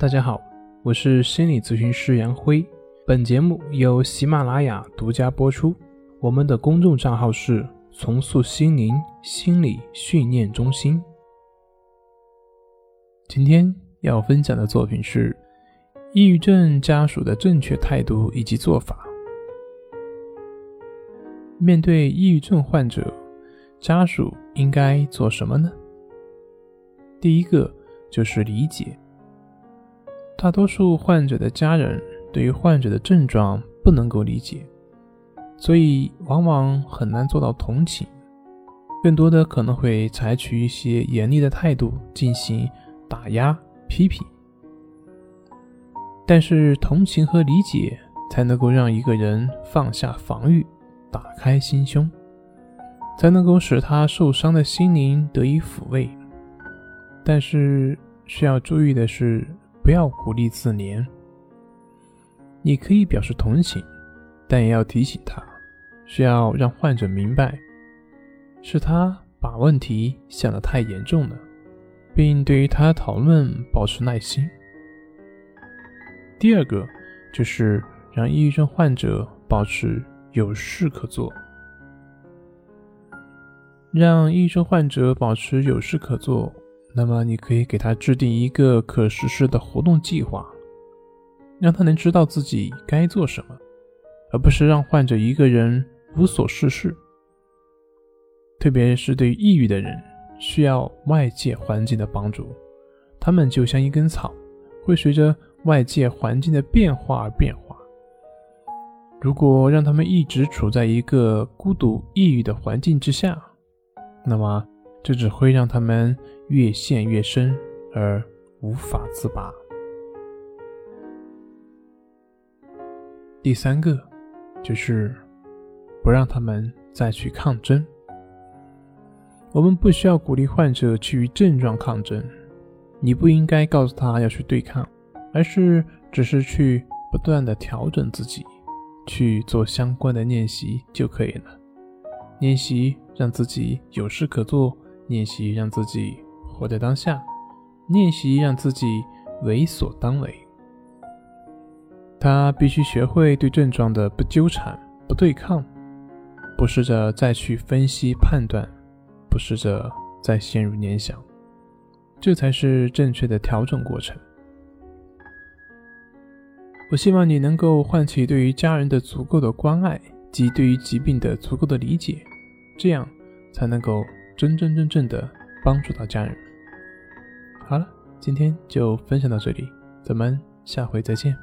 大家好，我是心理咨询师杨辉。本节目由喜马拉雅独家播出。我们的公众账号是“重塑心灵心理训练中心”。今天要分享的作品是抑郁症家属的正确态度以及做法。面对抑郁症患者，家属应该做什么呢？第一个就是理解。大多数患者的家人对于患者的症状不能够理解，所以往往很难做到同情，更多的可能会采取一些严厉的态度进行打压、批评。但是同情和理解才能够让一个人放下防御，打开心胸，才能够使他受伤的心灵得以抚慰。但是需要注意的是。不要鼓励自怜。你可以表示同情，但也要提醒他，需要让患者明白，是他把问题想得太严重了，并对于他的讨论保持耐心。第二个就是让抑郁症患者保持有事可做，让抑郁症患者保持有事可做。那么，你可以给他制定一个可实施的活动计划，让他能知道自己该做什么，而不是让患者一个人无所事事。特别是对抑郁的人，需要外界环境的帮助，他们就像一根草，会随着外界环境的变化而变化。如果让他们一直处在一个孤独、抑郁的环境之下，那么。这只会让他们越陷越深，而无法自拔。第三个就是不让他们再去抗争。我们不需要鼓励患者去与症状抗争，你不应该告诉他要去对抗，而是只是去不断的调整自己，去做相关的练习就可以了。练习让自己有事可做。练习让自己活在当下，练习让自己为所当为。他必须学会对症状的不纠缠、不对抗，不试着再去分析判断，不试着再陷入联想，这才是正确的调整过程。我希望你能够唤起对于家人的足够的关爱及对于疾病的足够的理解，这样才能够。真真正正的帮助到家人。好了，今天就分享到这里，咱们下回再见。